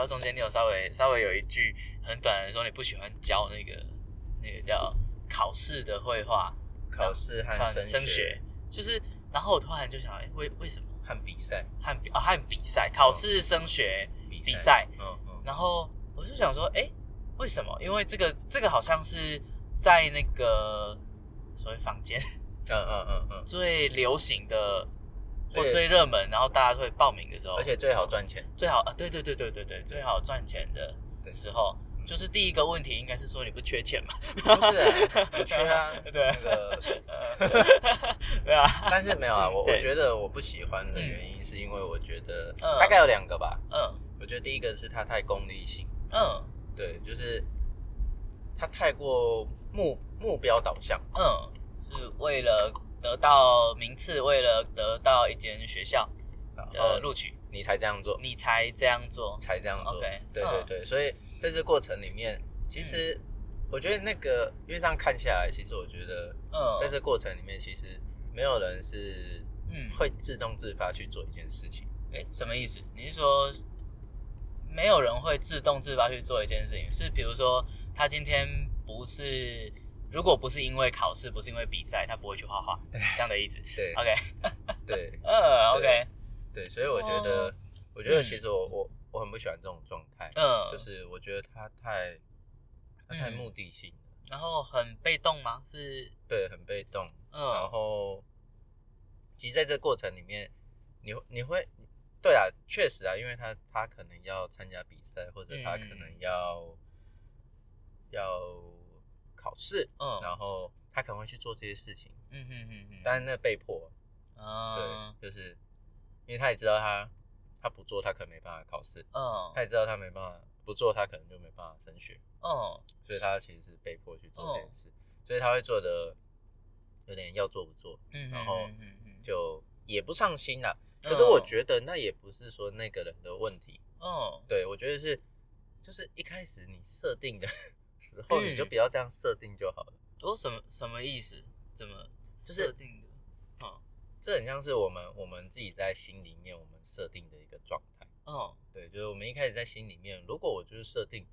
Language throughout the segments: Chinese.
聊到中间，你有稍微稍微有一句很短的说你不喜欢教那个那个叫考试的绘画，考试和看升升学，就是，然后我突然就想，哎、为为什么？和比赛，和比啊和比赛，考试、升学、比比赛，嗯嗯，然后我就想说，哎、为什么？因为这个这个好像是在那个所谓坊间嗯嗯嗯嗯，最流行的或最热门，然后大家会报名的时候，而且最好赚钱，最好啊，对对对对对对，最好赚钱的的时候，嗯。就是第一个问题应该是说你不缺钱嘛？不是啊，不缺啊，对那个，对啊，但是没有啊，我我觉得我不喜欢的原因是因为我觉得嗯大概有两个吧，嗯。我觉得第一个是它太功利性，嗯。对，就是它太过目目标导向，嗯，是为了得到名次，为了得到一间学校的录取，你才这样做，你才这样做。才这样做 OK，对嗯对对，所以在这过程里面，其实我觉得那个，因为这样看下来，其实我觉得在嗯这过程里面，其实没有人是嗯，会自动自发去做一件事情。哎，什么意思？你是说没有人会自动自发去做一件事情？是比如说他今天不是，如果不是因为考试，不是因为比赛，他不会去画画，对。这样的意思。对。OK，对。嗯，OK，对，所以我觉得哦，我觉得其实我我我很不喜欢这种状态，嗯，就是我觉得他太他太嗯目的性了，然后很被动吗？是，对，很被动，嗯。然嗯后其实在这过程里面，你会你会。对啊，确实啊，因为他他可能要参加比赛，或者他可能嗯。要、要考试，嗯。然后他可能会去做这些事情，嗯哼哼哼，但是那被迫，嗯对，就是因为他也知道他他不做，他可能没办法考试，嗯。他也知道他没办法不做，他可能就没办法升学，嗯。所以他其实是被迫去做这件事，所以他会做的有点要做不做，嗯，然后就也不上心啦。嗯。可是我觉得那也不是说那个人的问题，嗯。对我觉得是就是一开始你设定的时候，嗯你就不要这样设定就好了。我什么什么意思？怎么就是设定的？哦这很像是我们我们自己在心里面我们设定的一个状态。哦对，就是我们一开始在心里面，如果我就是设定，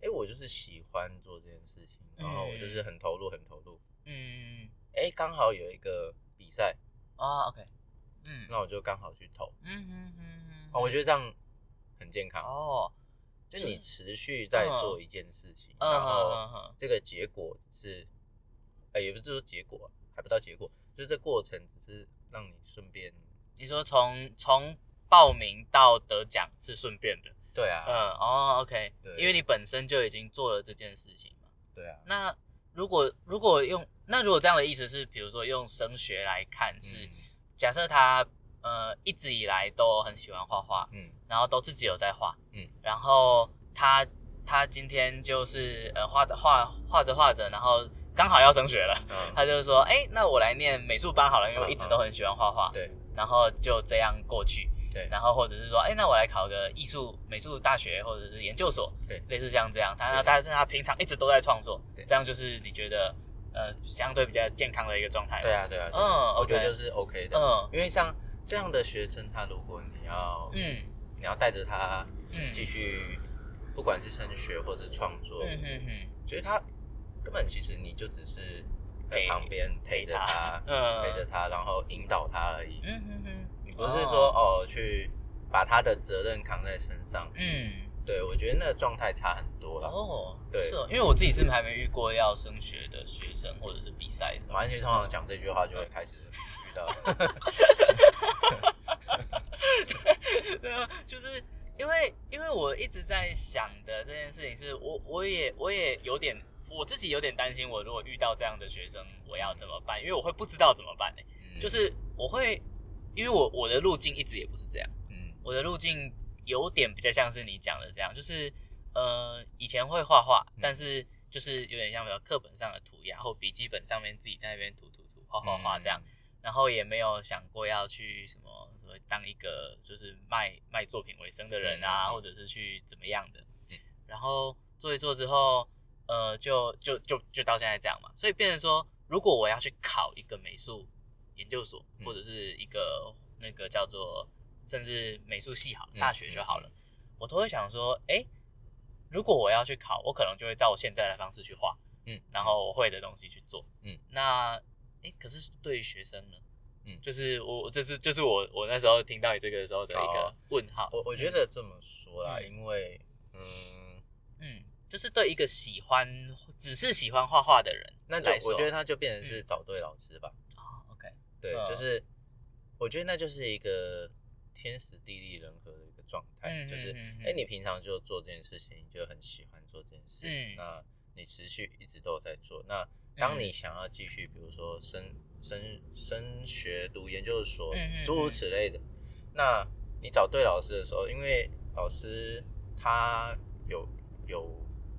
哎，我就是喜欢做这件事情，然后我就是很投入，很投入，嗯哎，刚好有一个比赛，啊，OK，嗯那我就刚好去投，嗯哼哼哼，啊，我觉得这样很健康，哦，就你持续在做一件事情，然后这个结果是，哎，也不是说结果，还不到结果，就是这过程只是让你顺便，你说从从报名到得奖是顺便的，对啊，嗯哦，OK，对。因为你本身就已经做了这件事情嘛。对啊，那如果如果用那如果这样的意思是，比如说用升学来看是，嗯。假设他呃一直以来都很喜欢画画，嗯然后都自己有在画，嗯，然后他他今天就是呃画的画画着画着，然后刚好要升学了，嗯，他就说，哎、那我来念美术班好了，因为我一直都很喜欢画画，对然后就这样过去，对，然后或者是说，哎、那我来考个艺术美术大学或者是研究所，对类似像这样，他他但是他平常一直都在创作对，这样就是你觉得呃相对比较健康的一个状态，对，啊，对啊，嗯啊我觉得就是 OK 的，嗯因为像这样的学生，他如果你要，嗯你要带着他嗯，继续，不管是升学或者创作，嗯哼哼，所以他根本其实你就只是在陪旁边陪着他，嗯陪着他，然后引导他而已。嗯哼哼，你不是说哦去把他的责任扛在身上。嗯。对，我觉得那个状态差很多了。哦，对是哦，因为我自己是还没遇过要升学的学生或者是比赛的。完全通常讲这句话就会开始 对啊，就是因为因为我一直在想的这件事情是，我我也我也有点我自己有点担心，我如果遇到这样的学生，我要怎么办？因为我会不知道怎么办呢、嗯就是我会，因为我我的路径一直也不是这样，嗯我的路径有点比较像是你讲的这样，就是呃以前会画画，嗯但是就是有点像比如课本上的涂鸦或笔记本上面自己在那边涂涂涂画画画这样。嗯然后也没有想过要去什么什么当一个就是卖卖作品为生的人啊，或者是去怎么样的嗯。然后做一做之后，呃，就就就就到现在这样嘛。所以变成说，如果我要去考一个美术研究所，嗯。或者是一个那个叫做甚至美术系好大学就好了，我都会想说，哎，如果我要去考，我可能就会照我现在的方式去画，嗯，然后我会的东西去做，嗯，那，哎，可是对于学生呢？嗯就是我这是就是我我那时候听到你这个的时候的一个哦问号，我我觉得这么说啦，嗯因为嗯，嗯，就是对一个喜欢只是喜欢画画的人那就我觉得他就变成是找对老师吧。哦，OK，对，嗯就是我觉得那就是一个天时地利人和的一个状态，嗯就是哎、你平常就做这件事情，你就很喜欢做这件事，嗯那你持续一直都有在做。那当你嗯想要继续，比如说升升升学、读研究所诸如此类的，那你找对老师的时候，因为老师他有有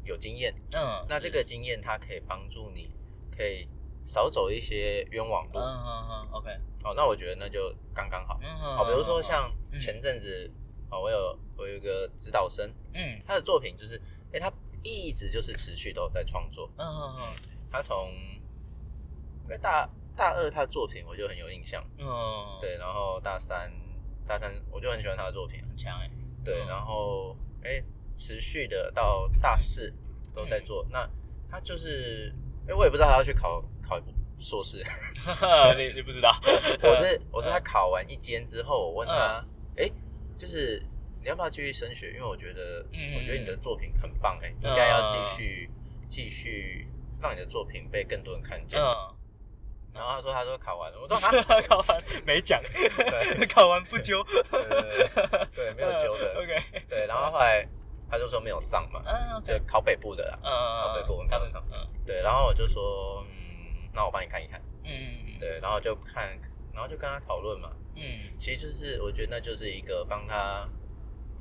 有经验，嗯，那这个经验他可以帮助你，可以少走一些冤枉路。嗯嗯嗯，OK，好，那我觉得那就刚刚好。嗯嗯好，比如说像嗯前阵子，哦，我有我有一个指导生，嗯他的作品就是，哎，他一直就是持续都有在创作。嗯嗯嗯 他从因为大大二他的作品我就很有印象，嗯嗯，，对，然后大三大三我就很喜欢他的作品，很强哎，对，嗯然后哎持续的到大四都在做。那他就是，哎，我也不知道他要去考考硕士。你你不知道，我是我是他考完一间之后，我问他，哎、就是你要不要继续升学？因为我觉得，嗯我觉得你的作品很棒、哎、应该要继续继续让你的作品被更多人看见。嗯。然后他说，他说考完了，我说 他，考完没讲，对 考完不揪，对对，没有揪的，OK，对。然后后来他就说没有上嘛，嗯就考北部的啦，嗯考北部我没有上。嗯对，然后我就说，嗯，那我帮你看一看。嗯对，然后就看，然后就跟他讨论嘛，嗯，其实就是我觉得那就是一个帮他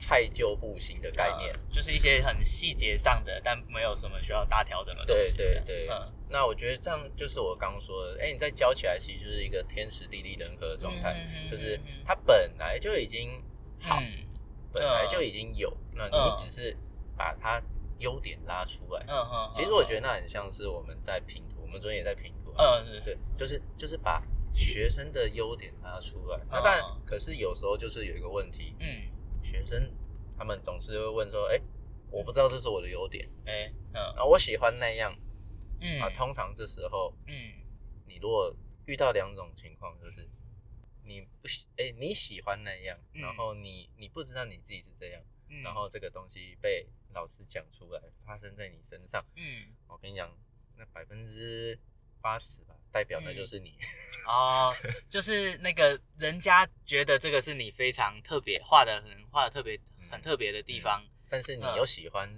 太旧不新的概念。呃就是一些很细节上的，但没有什么需要大调整的东对西。对对，嗯。那我觉得这样就是我刚刚说的，哎，你再教起来，其实就是一个天时地利人和的状态，嗯就是它本来就已经好，嗯。本来就已经有，那嗯你只是把它优点拉出来。嗯嗯，其实我觉得那很像是我们在拼图，我们昨天也在拼图啊，嗯是。对，就是就是把学生的优点拉出来。那当然，可是有时候就是有一个问题，嗯学生他们总是会问说：“哎、我不知道这是我的优点，哎嗯然后我喜欢那样、嗯啊。”通常这时候，嗯你如果遇到两种情况，就是你不喜哎、你喜欢那样，嗯然后你你不知道你自己是这样，嗯，然后这个东西被老师讲出来，发生在你身上，嗯我跟你讲，那百分之八十吧，代表的就是你。哦，就是那个人家觉得这个是你非常特别画的很画的特别嗯很特别的地方，但是你嗯又喜欢，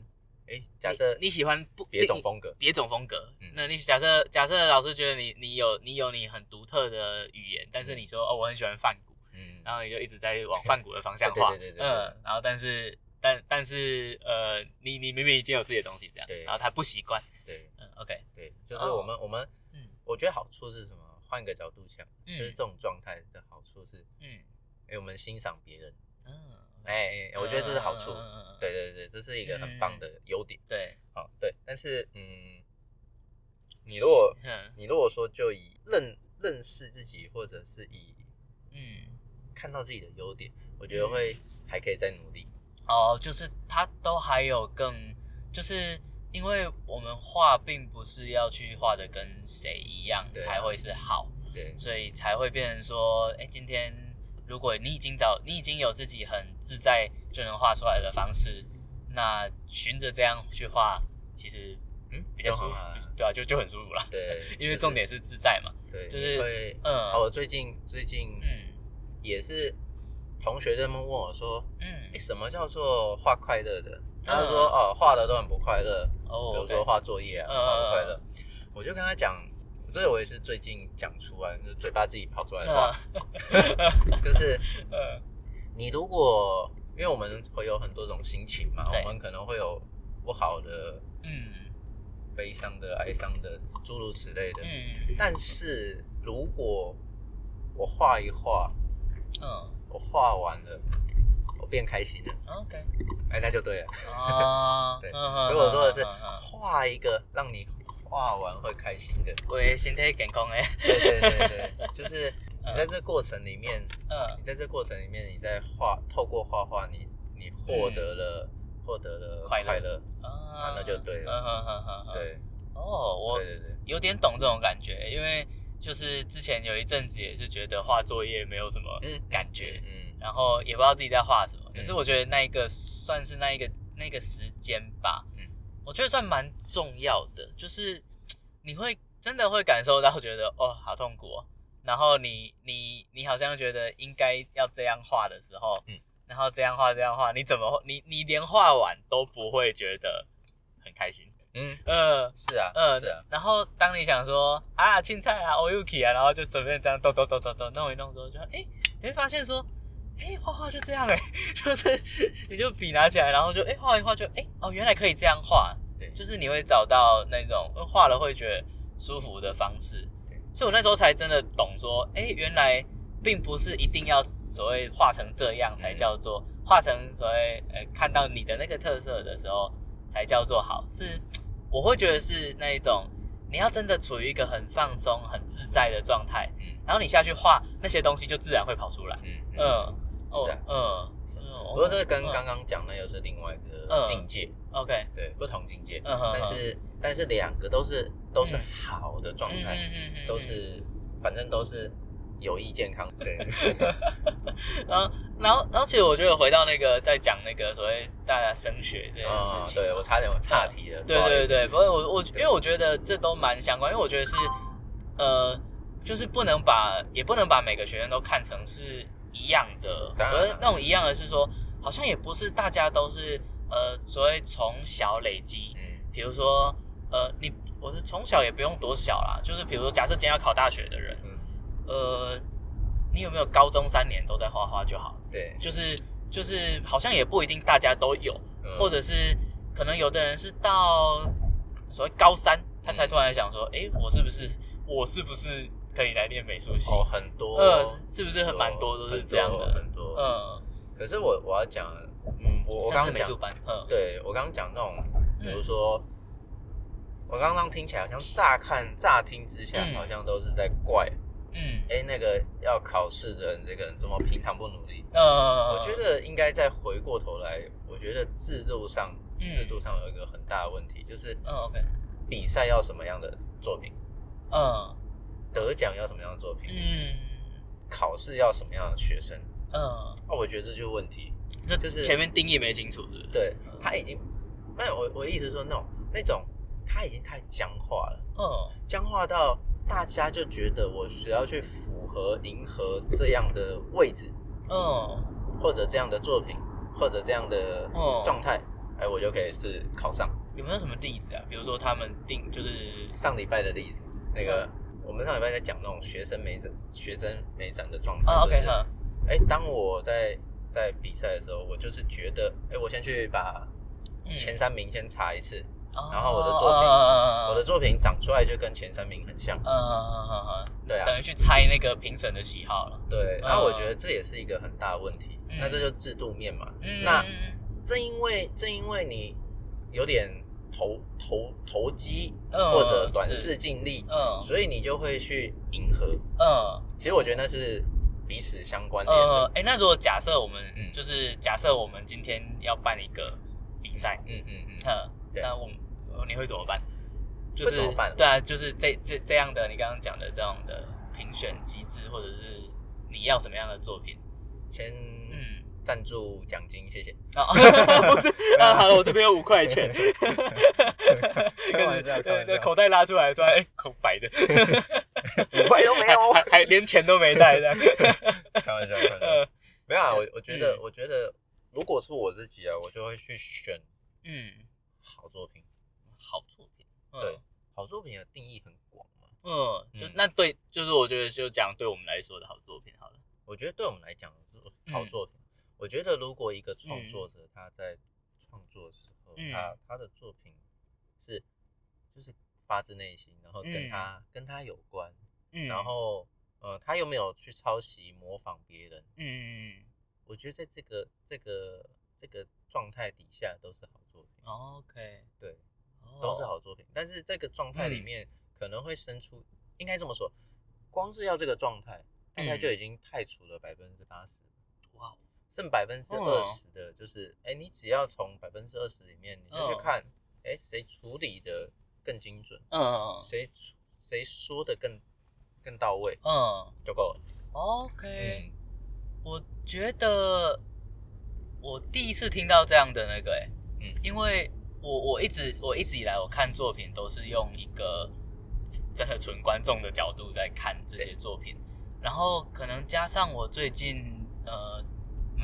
哎、假设你你喜欢不别种风格，别种风格。嗯。那你假设假设老师觉得你你有你有你很独特的语言，但是嗯你说哦我很喜欢梵谷，嗯，然后你就一直在往梵谷的方向 画，对对对嗯，然后但是但但是呃你你明明已经有自己的东西这样，对然后他不习惯，对。嗯，OK，对，就是我们、我们，嗯我觉得好处是什么？换个角度想，嗯就是这种状态的好处是，嗯哎、我们欣赏别人，嗯，哎、哎我觉得这是好处。对对对，这是一个很棒的优点。对，好，对，但是嗯，你如果嗯你如果说就以认认识自己，或者是以嗯。看到自己的优点，我觉得会还可以再努力。哦，就是他都还有更，就是因为我们画并不是要去画的跟谁一样才会是好，对，所以才会变成说，哎，今天如果你已经找你已经有自己很自在就能画出来的方式，那循着这样去画，其实嗯，比较舒服对啊，就就很舒服了。对，因为重点是自在嘛。对，就是会，嗯好，我最近最近嗯也是同学他们问我说，嗯诶，什么叫做画快乐的？他说哦，画的都很不快乐，哦比如说画作业啊，嗯画不快乐。我就跟他讲，这个我也是最近讲出来，就是嘴巴自己跑出来的话，就是呃 你如果因为我们会有很多种心情嘛，我们可能会有不好的、嗯。悲伤的、哀伤的，诸如此类的。嗯。但是如果我画一画，嗯。我画完了，我变开心了，OK。哎，那就对了。啊，对，嗯所以我说的是画一个让你画完会开心的。为身体健康诶。对对对对，就是你在这过程里面，嗯。你在这过程里面，你在画，透过画画，你你获得了、获得了快乐。啊那就对了。对。哦，我有点懂这种感觉，因为就是之前有一阵子也是觉得画作业没有什么嗯。感觉，嗯然后也不知道自己在画什么。可是嗯。我觉得那一个算是那一个那个时间吧，嗯。我觉得算蛮重要的，就是你会真的会感受到觉得哦好痛苦哦，然后你你你好像觉得应该要这样画的时候，嗯。然后这样画这样画，你怎么你你连画完都不会觉得很开心，嗯，嗯。是啊，嗯，是啊，然后当你想说啊青菜啊 o yuki 啊，然后就随便这样抖抖抖抖抖弄一弄之后，就哎，你会发现说，哎，画画就这样哎，就是你就笔拿起来，然后就哎画一画就哎哦，原来可以这样画，对，就是你会找到那种呃画了会觉得舒服的方式。对。所以我那时候才真的懂说，哎，原来并不是一定要所谓画成这样才叫做画成所谓呃看到你的那个特色的时候才叫做好，是我会觉得是那一种你要真的处于一个很放松、很自在的状态，嗯。然后你下去画那些东西就自然会跑出来。嗯嗯。嗯，哦是啊。嗯不过这个跟嗯。刚刚讲的又是另外一个嗯境界，OK，对，不同境界，但是但是两个都是都是嗯。好的状嗯态，都是反正都是有益健康，对，然后，然后，然后，其实我觉得回到那个在讲那个所谓大家升学这件事哦，情，对我差点岔题了，对对对，不过我我因为我觉得这都蛮相关，因为我觉得是呃，就是不能把也不能把每个学生都看成是一样的，当然而那种一样的是说，好像也不是大家都是呃所谓从小累积，嗯。比如说呃你我是从小也不用多小啦，就是比如说假设今天要考大学的人，嗯，呃，你有没有高中三年都在画画就好？对，就是就是好像也不一定大家都有，嗯。或者是可能有的人是到所谓高三，他才嗯。突然想说，哎、我是不是我是不是可以来念美术系？哦很多，呃，是不是很蛮多都是这样的？很多，嗯，可是我我要讲，嗯，我我刚刚讲嗯，对我刚刚讲那种，比如嗯。说，我刚刚听起来好像乍看乍听之下，嗯。好像都是在怪，嗯。哎，那个要考试的人，这个人怎么平常不努力？嗯，我觉得应该再回过头来，我觉得制度上嗯。制度上有一个很大的问题，就是嗯，OK，比赛要什么样的作品，嗯得奖要什么样的作品，嗯。考试要什么样的学生，嗯，那我觉得这就是问题。这就是前面定义没清楚，是不是？对他已经，没有我我的意思是说那种那种他已经太僵化了，嗯。僵化到大家就觉得我只要去符合迎合这样的位置，嗯。或者这样的作品，或者这样的哦状态，哎，我就可以是考上。有没有什么例子啊？比如说他们定就是上礼拜的例子，那个是我们上礼拜在讲那种学生美展、学生美展的状态，啊，OK，就是哈，哎，当我在在比赛的时候，我就是觉得，哎，我先去把嗯。前三名先查一次，哦然后我的作品嗯我的作品长出来就跟前三名很像，嗯嗯嗯嗯，对啊，等于去猜那个评审的喜好了。对，嗯。然后我觉得这也是一个很大的问题，嗯那这就制度面嘛。嗯，那正因为正因为你有点投投投机嗯或者短视尽力，嗯。所以你就会去迎合。嗯。其实我觉得那是彼此相关联的。，呃哎，那如果假设我们嗯。就是假设我们今天要办一个比赛，嗯嗯嗯，那我你会怎么办？就是怎么办？对啊，就是这这这样的你刚刚讲的这样的评选机制，或者是你要什么样的作品？先嗯，赞助奖金，谢谢。啊，不 是 啊，好了，我这边有五块钱，开玩笑开玩笑口袋拉出来，突然哎，空白的，五块都没有，还还连钱都没带的，开玩笑，开玩笑。没有啊，我我觉得嗯，我觉得，如果是我自己啊，我就会去选嗯，好作品。好作品，嗯对，好作品的定义很广嘛。嗯，就嗯那对，就是我觉得就讲对我们来说的好作品好了，我觉得对我们来讲好作品。我觉得如果一个创作者他在创作的时候，嗯。他他的作品是就是发自内心，然后跟他、跟他有关，嗯，然后呃他又没有去抄袭模仿别人，嗯，我觉得在这个这个这个状态底下都是好作品，OK，对，哦都是好作品。但是这个状态里嗯。面可能会生出，应该这么说，光是要这个状态，大概嗯。就已经太除了百分之八十。哇，剩百分之二十的，就是哎、你只要从百分之二十里面，你就看，哎、谁处理的更精准，嗯谁处谁说的更更到位嗯。就够了。，OK，、嗯，我觉得我第一次听到这样的那个、欸，嗯。因为我我一直我一直以来我看作品都是用一个真的纯观众的角度在看这些作品，然后可能加上我最近呃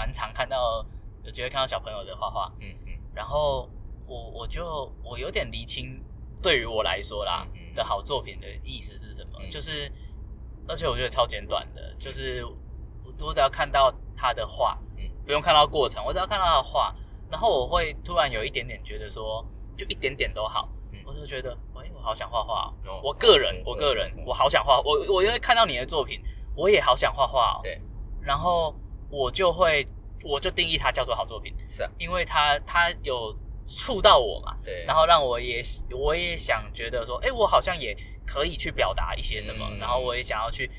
蛮常看到有机会看到小朋友的画画，嗯嗯。然后我我就我有点厘清，对于我来说啦嗯嗯。的好作品的意思是什么，嗯。就是而且我觉得超简短的，就是我我只要看到他的画，嗯。不用看到过程，我只要看到他的画，然后我会突然有一点点觉得说，就一点点都好，嗯。我就觉得，哎，我好想画画我个人嗯，我个人嗯，我好想画，我我因为看到你的作品，我也好想画画哦，对，然后我就会，我就定义它叫做好作品，是啊，因为它它有触到我嘛，对，然后让我也我也想觉得说，哎，我好像也可以去表达一些什么，嗯。然后我也想要去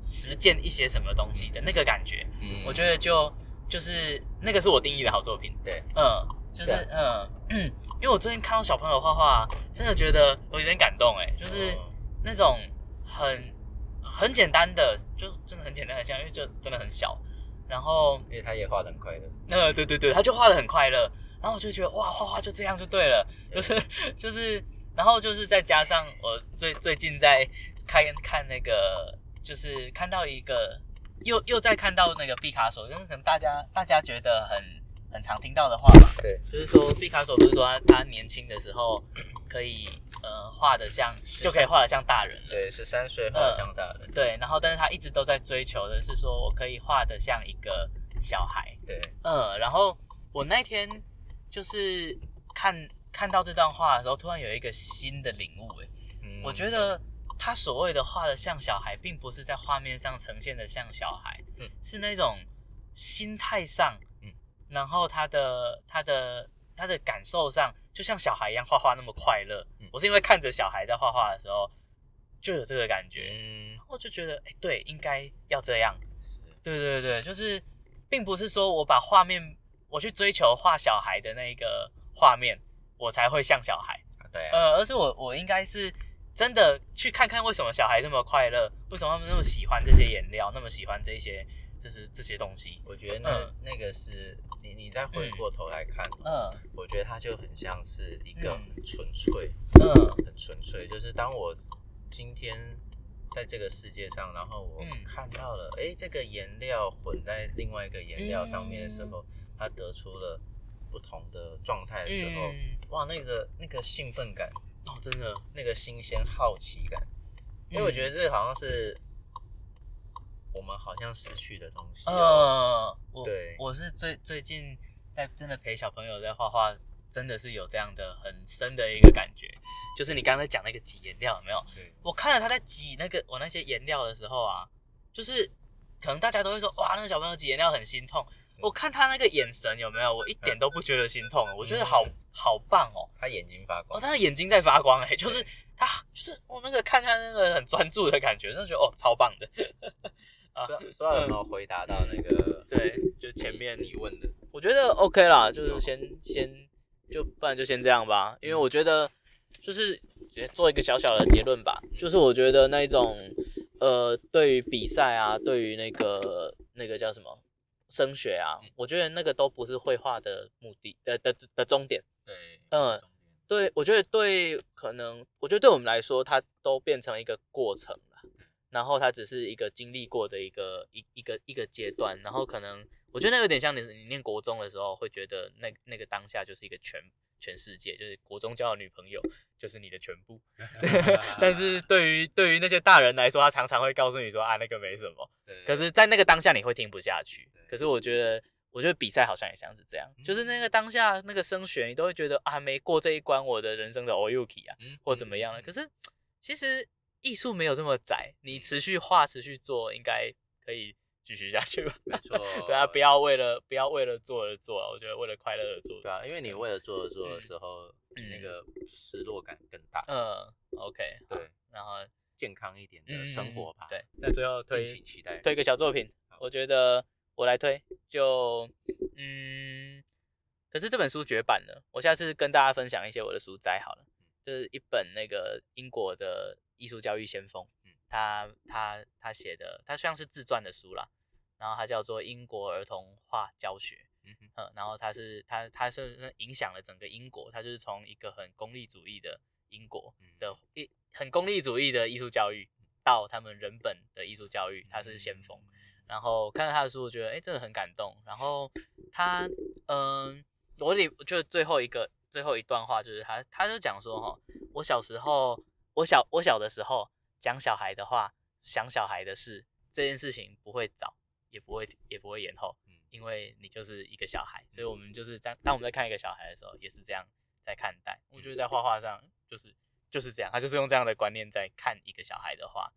实践一些什么东西的那个感觉，嗯。我觉得就就是那个是我定义的好作品，对，嗯，就是嗯，因为我最近看到小朋友画画，真的觉得我有点感动，哎，就是哦那种很很简单的，就真的很简单的像，因为就真的很小，然后因为他也画的很快乐，呃，对对对，他就画的很快乐，然后我就觉得哇，画画就这样就对了，就是 就是，然后就是再加上我最最近在看看那个，就是看到一个又又在看到那个毕卡索，就是可能大家大家觉得很很常听到的话嘛，对，就是说毕卡索不是说他他年轻的时候可以呃画的像就可以画的像大人了，对，十三岁画的像大人，对，然后但是他一直都在追求的是说我可以画的像一个小孩。对，呃，然后我那天就是看看到这段话的时候，突然有一个新的领悟，诶，嗯。我觉得他所谓的画的像小孩，并不是在画面上呈现的像小孩，嗯。是那种心态上，嗯，然后他的他的他的感受上，就像小孩一样画画那么快乐。嗯我是因为看着小孩在画画的时候，就有这个感觉，嗯，我就觉得，哎，对，应该要这样。对对对，就是，并不是说我把画面，我去追求画小孩的那个画面，我才会像小孩，啊对啊，呃，而是我我应该是真的去看看为什么小孩这么快乐，为什么他们那么喜欢这些颜料，那么喜欢这些，就是这些东西。我觉得那、嗯。那个是你你再回过头来看，嗯。我觉得它就很像是一个嗯。很纯粹，嗯。很纯粹，就是当我今天在这个世界上，然后我嗯。看到了，哎、这个颜料混在另外一个颜料上面的时嗯。候，它得出了不同的状态的时候，嗯，哇，那个那个兴奋感，哦，真的，那个新鲜好奇感，因为我觉得这好像是我们好像失去的东西嗯。呃，我对我是最最近在真的陪小朋友在画画，真的是有这样的很深的一个感觉，就是你刚才讲那个挤颜料有没有？对，我看了他在挤那个我那些颜料的时候啊，就是可能大家都会说哇，那个小朋友挤颜料很心痛。我看他那个眼神有没有，我一点都不觉得心痛，我觉得好嗯好棒哦。他眼睛发光哦，光，他的眼睛在发光哎、就是他就是我那个看他那个很专注的感觉，真的觉得哦超棒的。不知道不知道有没有回答到那个对，就前面你问的，我觉得 OK 啦，就是先先就不然就先这样吧，因为我觉得就是做一个小小的结论吧，就是我觉得那一种呃，对于比赛啊，对于那个那个叫什么升学啊，我觉得那个都不是绘画的目的的的的终点。对，嗯对，我觉得对，可能我觉得对我们来说，它都变成一个过程了，然后它只是一个经历过的一个一一个一个阶段，然后可能我觉得那有点像你你念国中的时候，会觉得那那个当下就是一个全全世界，就是国中交的女朋友就是你的全部，但是对于对于那些大人来说，他常常会告诉你说啊那个没什么，可是，在那个当下你会听不下去。可是我觉得，我觉得比赛好像也像是这样，就是那个当下那个升学，你都会觉得啊，没过这一关，我的人生的 o u k i 啊，嗯或怎么样了。嗯可是其实艺术没有这么窄，你持续画、持续做，应该可以继续下去吧？没 错，对啊，不要为了不要为了做而做啊，我觉得为了快乐而做。对啊，因为你为了做而做的时候，那个失落感更大。嗯，OK，好对，然后健康一点嗯的生活吧。对，那最后推。推一个小作品，我觉得我来推就嗯，可是这本书绝版了，我下次跟大家分享一些我的书摘好了，就是一本那个英国的艺术教育先锋，嗯他他他写的，他像是自传的书啦，然后他叫做《英国儿童画教学》，嗯哼，然后他是他他是影响了整个英国，他就是从一个很功利主义的英国的一很功利主义的艺术教育，到他们人本的艺术教育，他是先锋。然后看了他的书，我觉得哎，真的很感动。然后他，嗯，我里就最后一个最后一段话，就是他他就讲说哈，我小时候，我小我小的时候讲小孩的话，想小孩的事，这件事情不会早，也不会也不会延后，嗯因为你就是一个小孩，所以我们就是在当我们在看一个小孩的时候，也是这样在看待。我觉得在画画上就是就是这样，他就是用这样的观念在看一个小孩的话。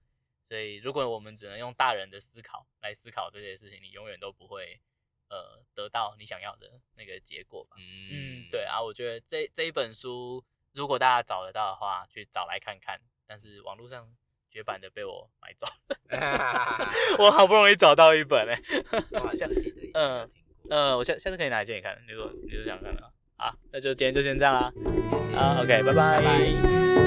所以，如果我们只能用大人的思考来思考这些事情，你永远都不会呃得到你想要的那个结果吧？嗯，对啊，我觉得这这一本书，如果大家找得到的话，去找来看看。但是网络上绝版的被我买走，我好不容易找到一本哎，嗯嗯，我下下次可以拿来借你看，如果你是想看的话，好，那就今天就先这样啦，好，OK，拜拜。